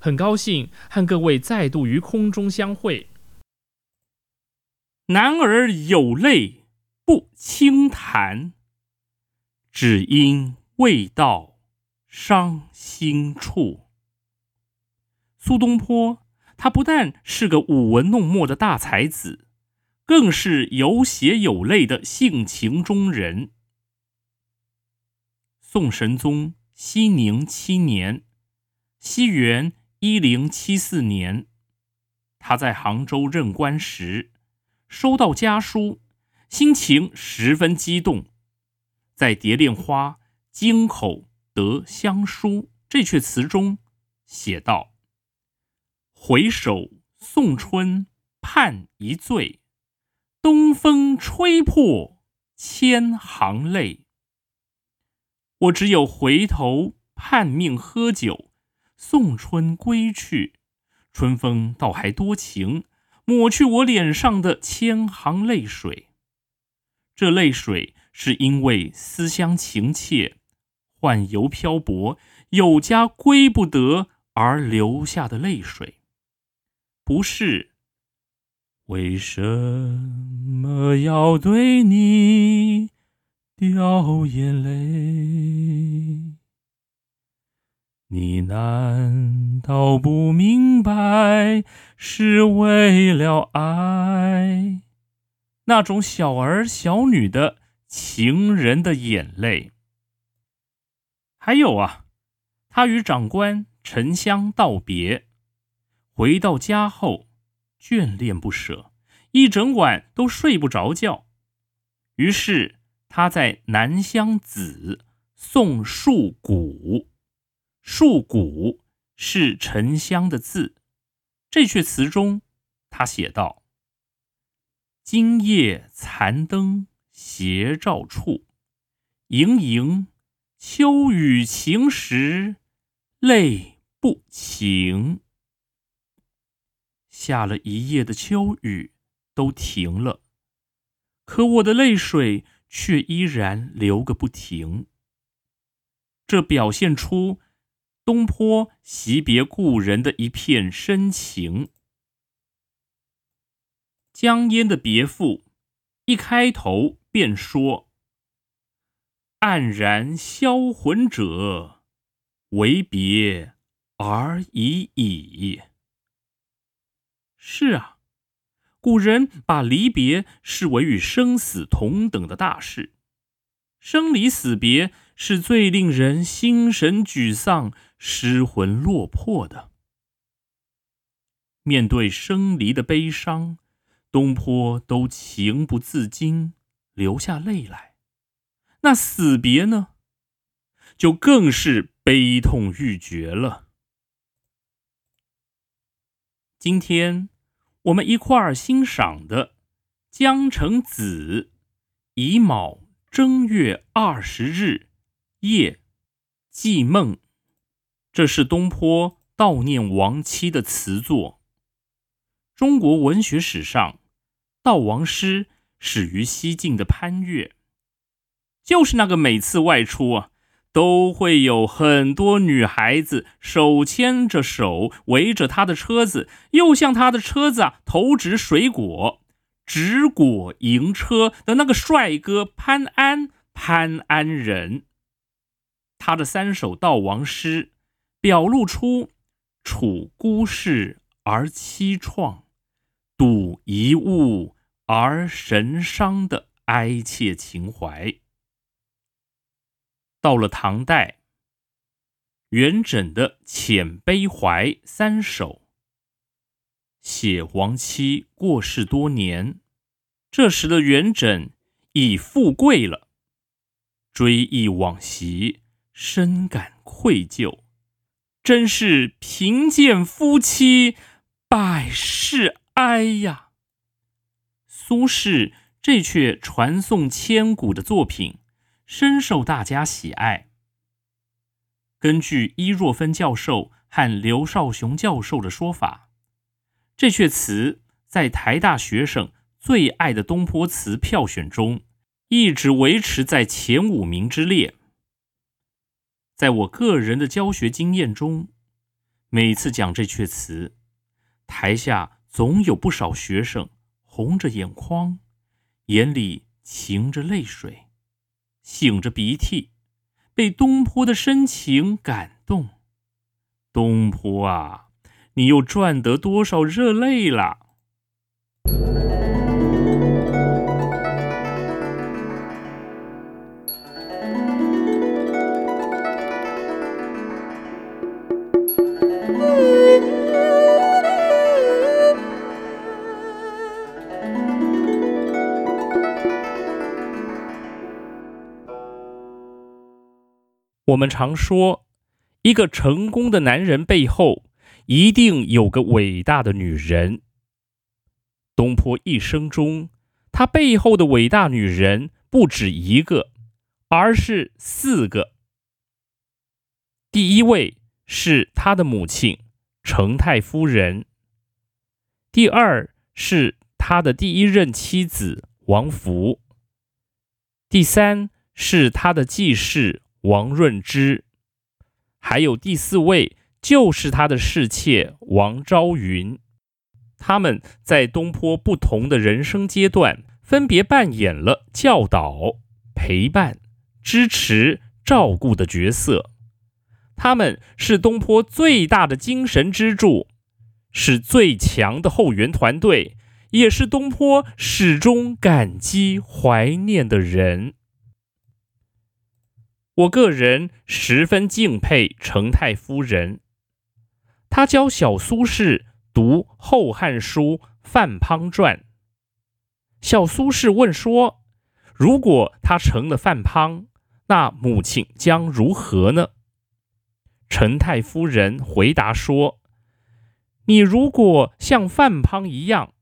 很高兴和各位再度于空中相会。男儿有泪不轻弹，只因未到伤心处。苏东坡，他不但是个舞文弄墨的大才子，更是有血有泪的性情中人。宋神宗熙宁七年，西元。一零七四年，他在杭州任官时，收到家书，心情十分激动，在《蝶恋花·京口得乡书》这阙词中写道：“回首送春盼一醉，东风吹破千行泪。我只有回头盼命喝酒。”送春归去，春风倒还多情，抹去我脸上的千行泪水。这泪水是因为思乡情切、宦游漂泊、有家归不得而流下的泪水，不是为什么要对你掉眼泪。你难道不明白是为了爱？那种小儿小女的情人的眼泪。还有啊，他与长官沉香道别，回到家后眷恋不舍，一整晚都睡不着觉。于是他在南乡子送树谷。树谷是沉香的字，这阙词中，他写道：“今夜残灯斜照处，盈盈秋雨晴时，泪不晴。下了一夜的秋雨都停了，可我的泪水却依然流个不停。这表现出。”东坡惜别故人的一片深情。江淹的别赋一开头便说：“黯然销魂者，为别而已矣。”是啊，古人把离别视为与生死同等的大事。生离死别是最令人心神沮丧、失魂落魄的。面对生离的悲伤，东坡都情不自禁流下泪来。那死别呢，就更是悲痛欲绝了。今天我们一块儿欣赏的《江城子·乙卯正月二十日夜寄梦》，这是东坡悼念亡妻的词作。中国文学史上，悼亡诗始于西晋的潘岳，就是那个每次外出啊，都会有很多女孩子手牵着手围着他的车子，又向他的车子啊投掷水果，执果迎车的那个帅哥潘安潘安人。他的三首悼亡诗，表露出处孤世而凄怆。睹一物而神伤的哀切情怀。到了唐代，元稹的《遣悲怀》三首，写亡妻过世多年，这时的元稹已富贵了，追忆往昔，深感愧疚，真是贫贱夫妻百事。哀呀，苏轼这阙传颂千古的作品，深受大家喜爱。根据伊若芬教授和刘少雄教授的说法，这阙词在台大学生最爱的东坡词票选中，一直维持在前五名之列。在我个人的教学经验中，每次讲这阙词，台下。总有不少学生红着眼眶，眼里噙着泪水，擤着鼻涕，被东坡的深情感动。东坡啊，你又赚得多少热泪了？我们常说，一个成功的男人背后一定有个伟大的女人。东坡一生中，他背后的伟大女人不止一个，而是四个。第一位是他的母亲程太夫人，第二是他的第一任妻子王弗，第三是他的继室。王润之，还有第四位就是他的侍妾王昭云，他们在东坡不同的人生阶段，分别扮演了教导、陪伴、支持、照顾的角色。他们是东坡最大的精神支柱，是最强的后援团队，也是东坡始终感激怀念的人。我个人十分敬佩程太夫人，她教小苏轼读《后汉书·范滂传》。小苏轼问说：“如果他成了范滂，那母亲将如何呢？”程太夫人回答说：“你如果像范滂一样，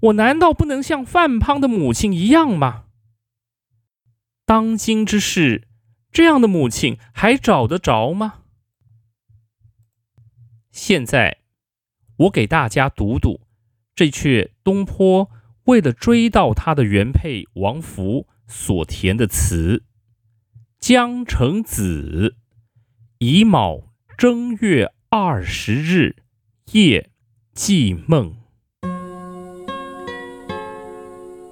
我难道不能像范滂的母亲一样吗？当今之事。”这样的母亲还找得着吗？现在，我给大家读读这阙东坡为了追悼他的原配王弗所填的词：“江城子，乙卯正月二十日夜寄梦。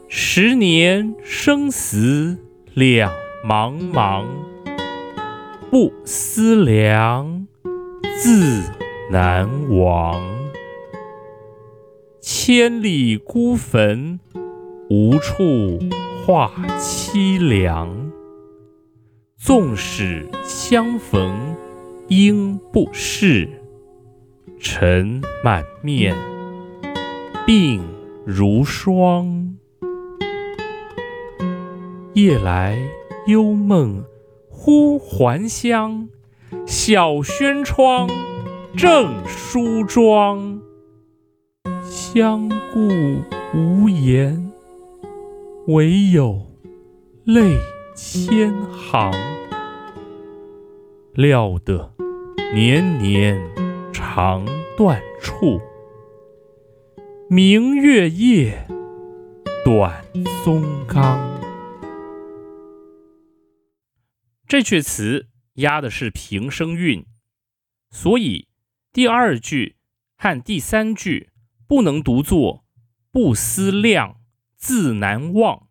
十年生死两茫茫。”不思量，自难忘。千里孤坟，无处话凄凉。纵使相逢应不识，尘满面，鬓如霜。夜来幽梦忽还乡，小轩窗正梳妆。相顾无言，唯有泪千行。料得年年肠断处，明月夜，短松冈。这阙词押的是平声韵，所以第二句和第三句不能读作“不思量，自难忘”，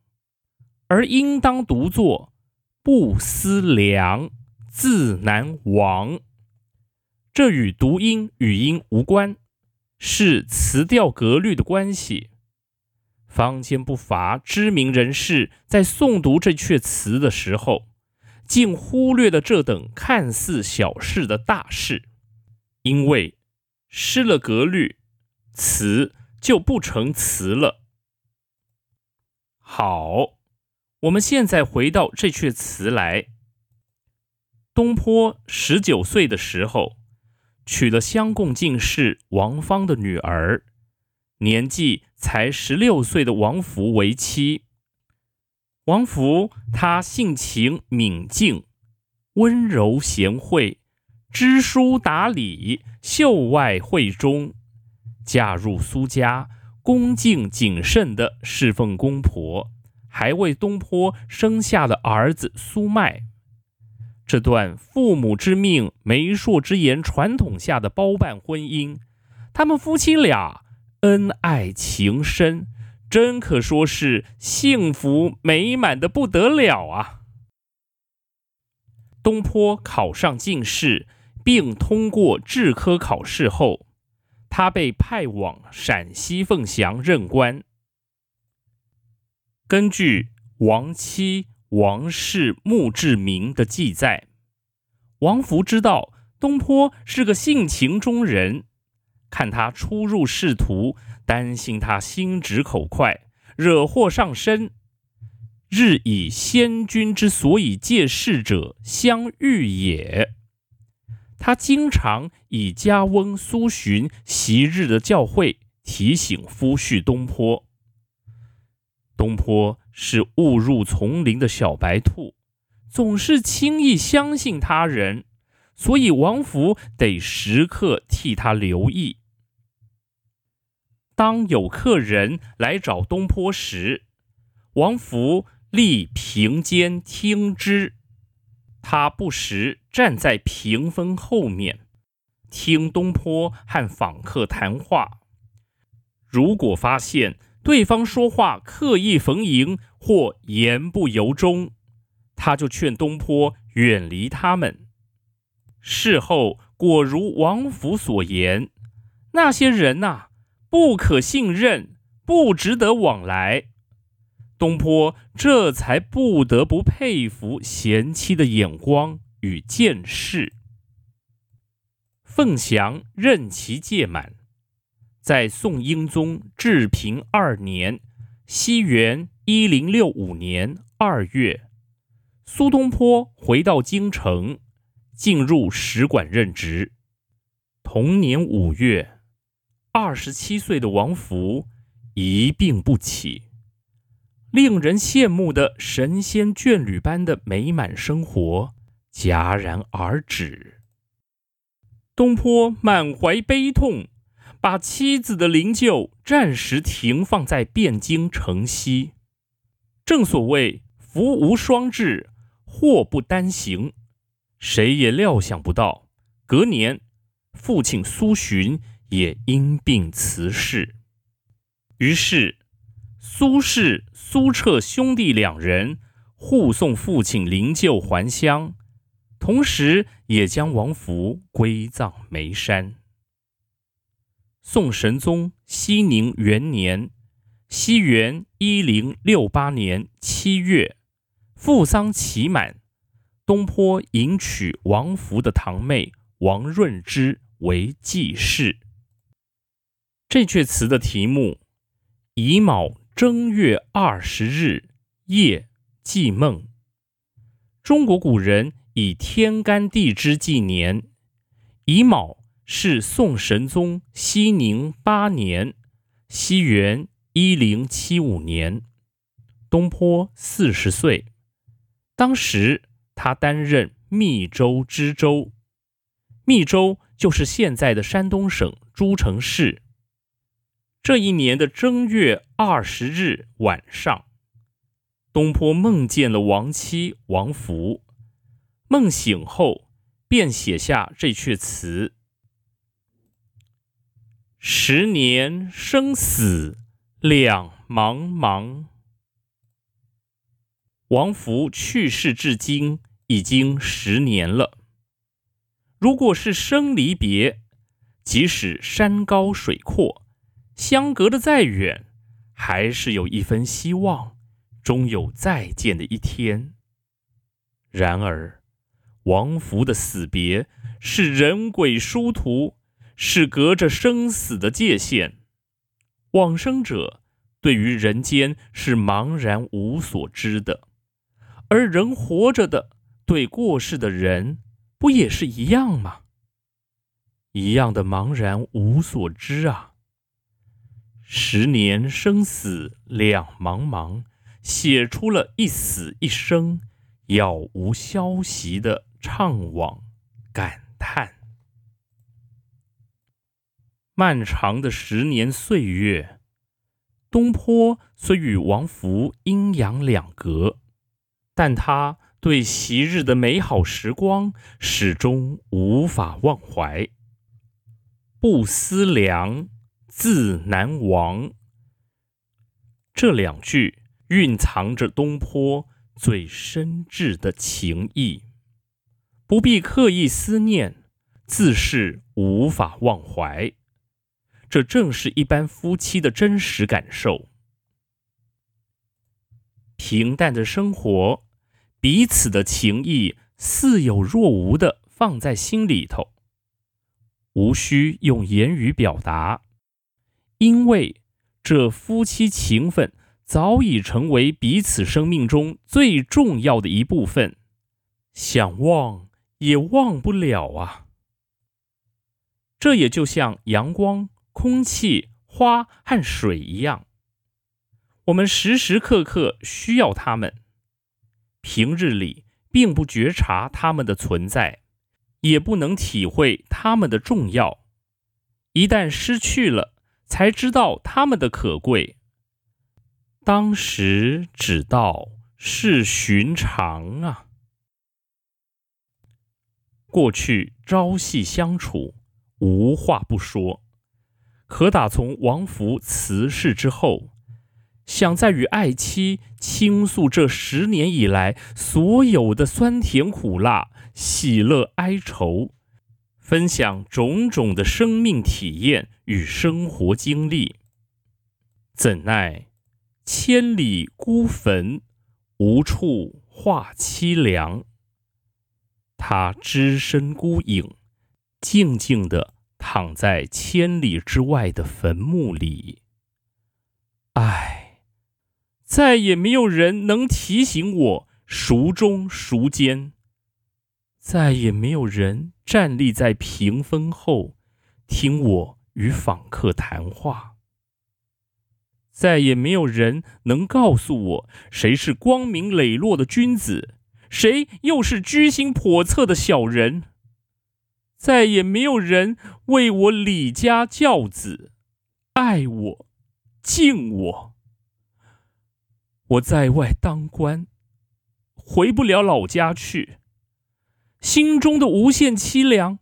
而应当读作“不思量，自难忘”。这与读音语音无关，是词调格律的关系。坊间不乏知名人士在诵读这阙词的时候。竟忽略了这等看似小事的大事，因为失了格律，词就不成词了。好，我们现在回到这阙词来。东坡十九岁的时候，娶了乡贡进士王芳的女儿，年纪才十六岁的王弗为妻。王弗，他性情敏静，温柔贤惠，知书达理，秀外慧中。嫁入苏家，恭敬谨慎的侍奉公婆，还为东坡生下了儿子苏迈。这段父母之命、媒妁之言传统下的包办婚姻，他们夫妻俩恩爱情深。真可说是幸福美满的不得了啊！东坡考上进士，并通过制科考试后，他被派往陕西凤翔任官。根据王妻王氏墓志铭的记载，王福知道东坡是个性情中人，看他初入仕途。担心他心直口快，惹祸上身，日以先君之所以借事者相遇也。他经常以家翁苏洵昔日的教诲提醒夫婿东坡。东坡是误入丛林的小白兔，总是轻易相信他人，所以王弗得时刻替他留意。当有客人来找东坡时，王弗立屏间听之。他不时站在屏风后面，听东坡和访客谈话。如果发现对方说话刻意逢迎或言不由衷，他就劝东坡远离他们。事后果如王弗所言，那些人呐。不可信任，不值得往来。东坡这才不得不佩服贤妻的眼光与见识。凤翔任期届满，在宋英宗治平二年（西元一零六五年）二月，苏东坡回到京城，进入使馆任职。同年五月。二十七岁的王弗一病不起，令人羡慕的神仙眷侣般的美满生活戛然而止。东坡满怀悲痛，把妻子的灵柩暂时停放在汴京城西。正所谓福无双至，祸不单行，谁也料想不到，隔年父亲苏洵。也因病辞世，于是苏轼、苏辙兄弟两人护送父亲灵柩还乡，同时也将王弗归葬眉山。宋神宗熙宁元年（西元一零六八年）七月，父丧期满，东坡迎娶王福的堂妹王润之为继室。这阙词的题目：乙卯正月二十日夜祭梦。中国古人以天干地支纪年，乙卯是宋神宗熙宁八年（西元一零七五年），东坡四十岁，当时他担任密州知州，密州就是现在的山东省诸城市。这一年的正月二十日晚上，东坡梦见了亡妻王福。梦醒后，便写下这阙词：“十年生死两茫茫。”王福去世至今已经十年了。如果是生离别，即使山高水阔。相隔的再远，还是有一分希望，终有再见的一天。然而，王福的死别是人鬼殊途，是隔着生死的界限。往生者对于人间是茫然无所知的，而人活着的对过世的人，不也是一样吗？一样的茫然无所知啊！十年生死两茫茫，写出了一死一生、杳无消息的怅惘感叹。漫长的十年岁月，东坡虽与王弗阴阳两隔，但他对昔日的美好时光始终无法忘怀。不思量。自难忘。这两句蕴藏着东坡最深挚的情意，不必刻意思念，自是无法忘怀。这正是一般夫妻的真实感受。平淡的生活，彼此的情谊似有若无的放在心里头，无需用言语表达。因为这夫妻情分早已成为彼此生命中最重要的一部分，想忘也忘不了啊。这也就像阳光、空气、花和水一样，我们时时刻刻需要它们，平日里并不觉察它们的存在，也不能体会它们的重要，一旦失去了。才知道他们的可贵。当时只道是寻常啊。过去朝夕相处，无话不说。可打从王福辞世之后，想再与爱妻倾诉这十年以来所有的酸甜苦辣、喜乐哀愁。分享种种的生命体验与生活经历，怎奈千里孤坟，无处话凄凉。他只身孤影，静静地躺在千里之外的坟墓里。唉，再也没有人能提醒我孰忠孰奸。再也没有人站立在屏风后，听我与访客谈话。再也没有人能告诉我谁是光明磊落的君子，谁又是居心叵测的小人。再也没有人为我礼家教子，爱我，敬我。我在外当官，回不了老家去。心中的无限凄凉，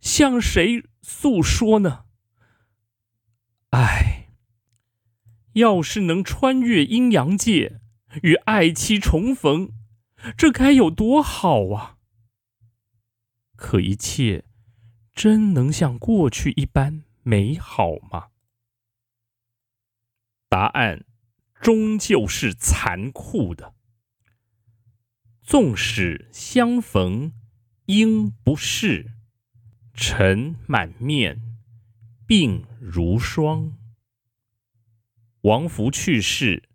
向谁诉说呢？唉，要是能穿越阴阳界，与爱妻重逢，这该有多好啊！可一切真能像过去一般美好吗？答案终究是残酷的。纵使相逢应不识，尘满面，鬓如霜。王福去世，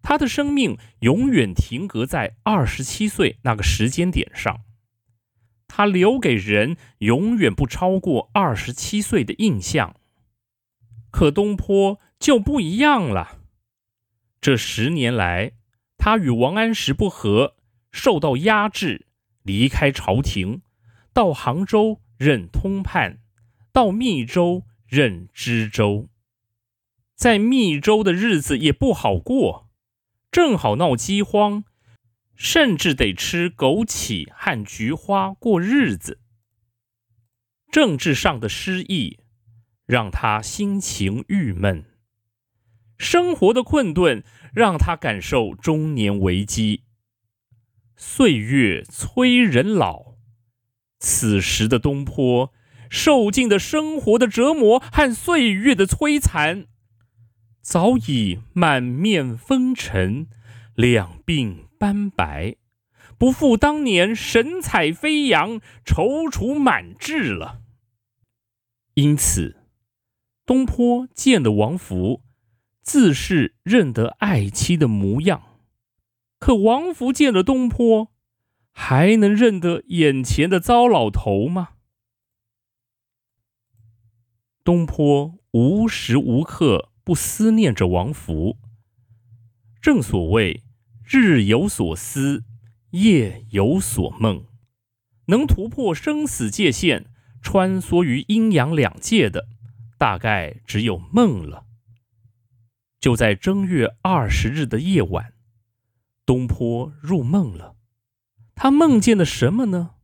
他的生命永远停格在二十七岁那个时间点上。他留给人永远不超过二十七岁的印象。可东坡就不一样了。这十年来，他与王安石不和，受到压制，离开朝廷，到杭州任通判，到密州任知州。在密州的日子也不好过，正好闹饥荒，甚至得吃枸杞和菊花过日子。政治上的失意让他心情郁闷，生活的困顿让他感受中年危机。岁月催人老，此时的东坡受尽的生活的折磨和岁月的摧残。早已满面风尘，两鬓斑白，不复当年神采飞扬、踌躇满志了。因此，东坡见了王弗，自是认得爱妻的模样；可王福见了东坡，还能认得眼前的糟老头吗？东坡无时无刻。不思念着王福。正所谓“日有所思，夜有所梦”，能突破生死界限、穿梭于阴阳两界的，大概只有梦了。就在正月二十日的夜晚，东坡入梦了。他梦见了什么呢？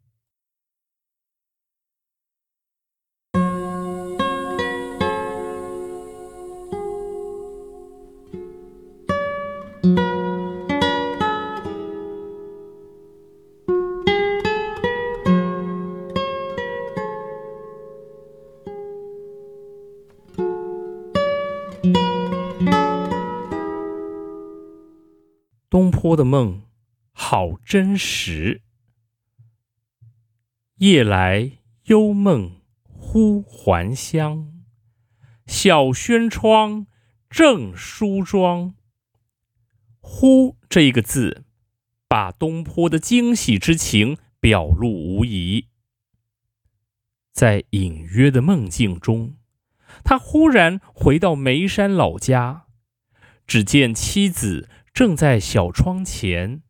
东坡的梦好真实。夜来幽梦忽还乡，小轩窗正梳妆。忽这一个字，把东坡的惊喜之情表露无遗。在隐约的梦境中，他忽然回到眉山老家，只见妻子。正在小窗前，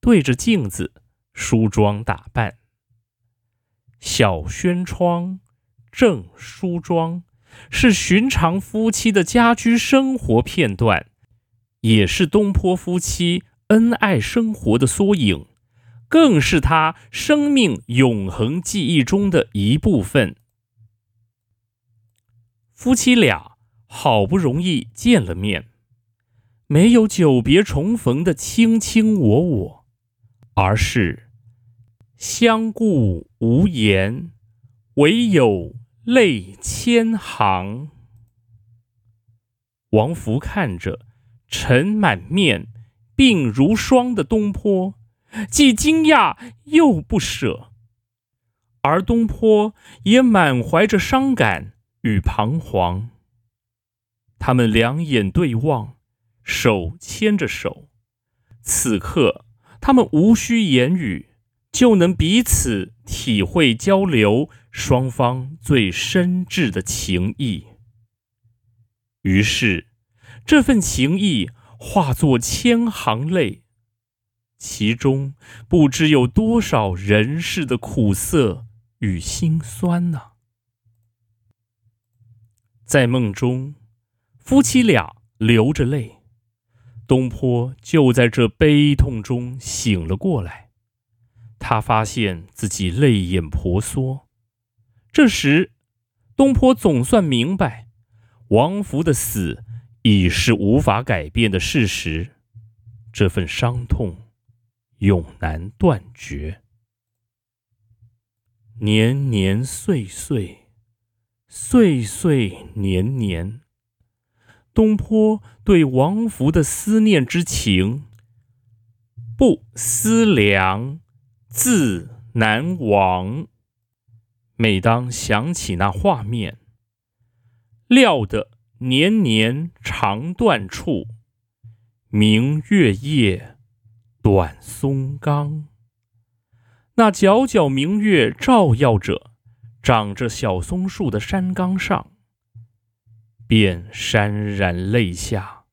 对着镜子梳妆打扮。小轩窗，正梳妆，是寻常夫妻的家居生活片段，也是东坡夫妻恩爱生活的缩影，更是他生命永恒记忆中的一部分。夫妻俩好不容易见了面。没有久别重逢的卿卿我我，而是相顾无言，唯有泪千行。王弗看着尘满面、鬓如霜的东坡，既惊讶又不舍，而东坡也满怀着伤感与彷徨。他们两眼对望。手牵着手，此刻他们无需言语，就能彼此体会交流双方最深挚的情谊。于是，这份情谊化作千行泪，其中不知有多少人世的苦涩与辛酸呢？在梦中，夫妻俩流着泪。东坡就在这悲痛中醒了过来，他发现自己泪眼婆娑。这时，东坡总算明白，王弗的死已是无法改变的事实，这份伤痛永难断绝。年年岁岁，岁岁年年。东坡对王弗的思念之情，不思量，自难忘。每当想起那画面，料得年年肠断处，明月夜，短松冈。那皎皎明月照耀着长着小松树的山冈上，便潸然泪下，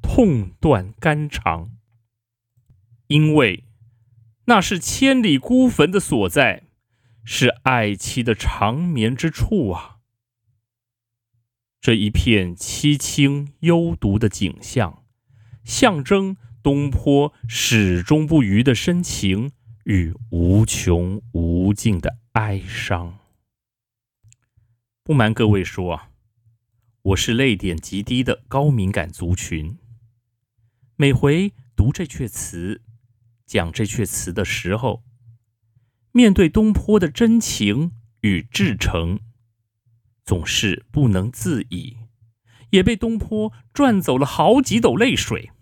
痛断肝肠。因为那是千里孤坟的所在，是爱妻的长眠之处啊！这一片凄清幽独的景象，象征东坡始终不渝的深情与无穷无尽的哀伤。不瞒各位说啊，我是泪点极低的高敏感族群，每回读这阙词。讲这阙词的时候，面对东坡的真情与至诚，总是不能自已，也被东坡赚走了好几斗泪水。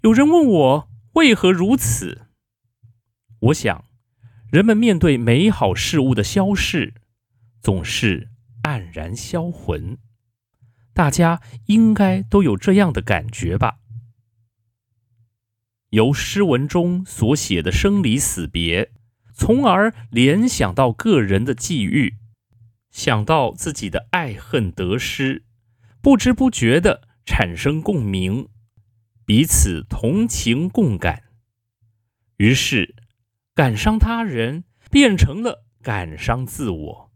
有人问我为何如此，我想，人们面对美好事物的消逝，总是黯然销魂，大家应该都有这样的感觉吧。由诗文中所写的生离死别，从而联想到个人的际遇，想到自己的爱恨得失，不知不觉地产生共鸣，彼此同情共感，于是感伤他人变成了感伤自我。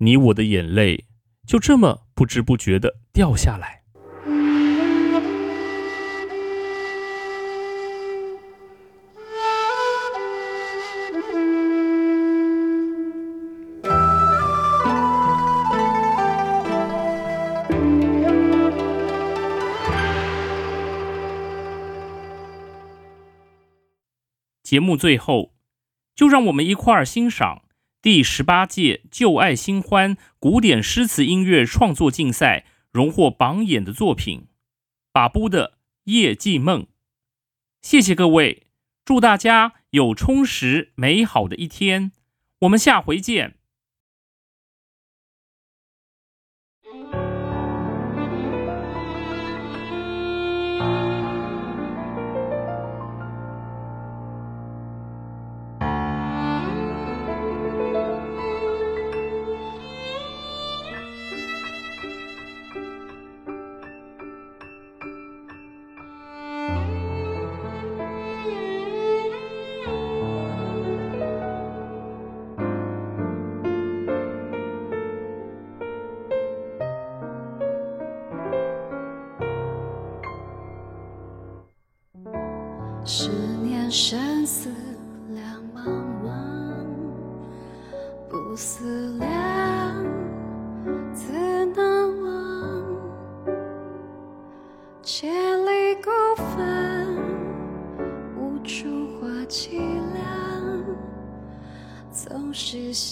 你我的眼泪就这么不知不觉地掉下来。节目最后，就让我们一块儿欣赏第十八届旧爱新欢古典诗词音乐创作竞赛荣获榜眼的作品《把布的夜寄梦》。谢谢各位，祝大家有充实美好的一天，我们下回见。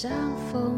相逢。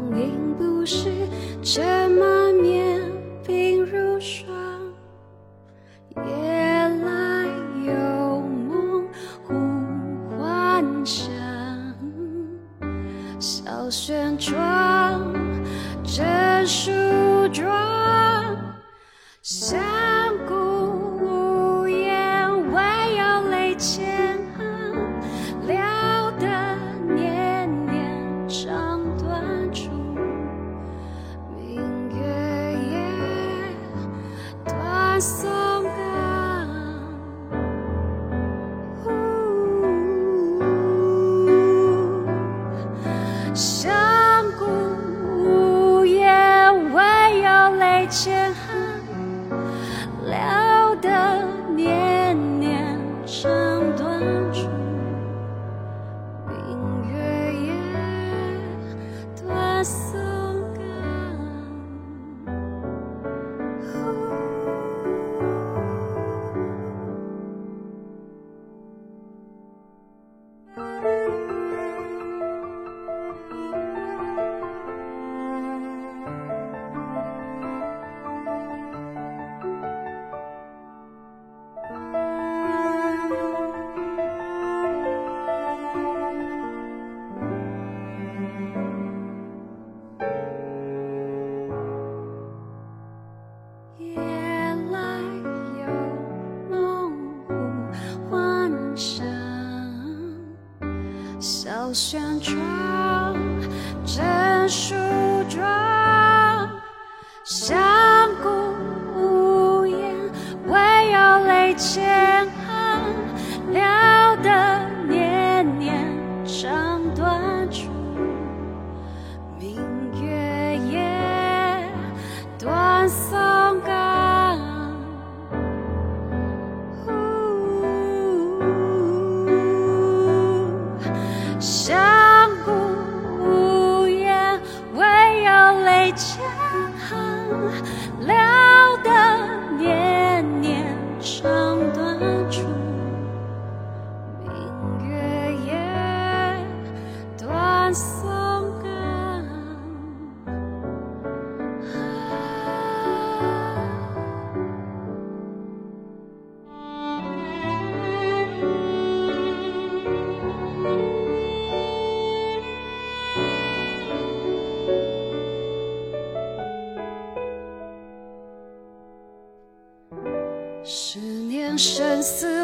思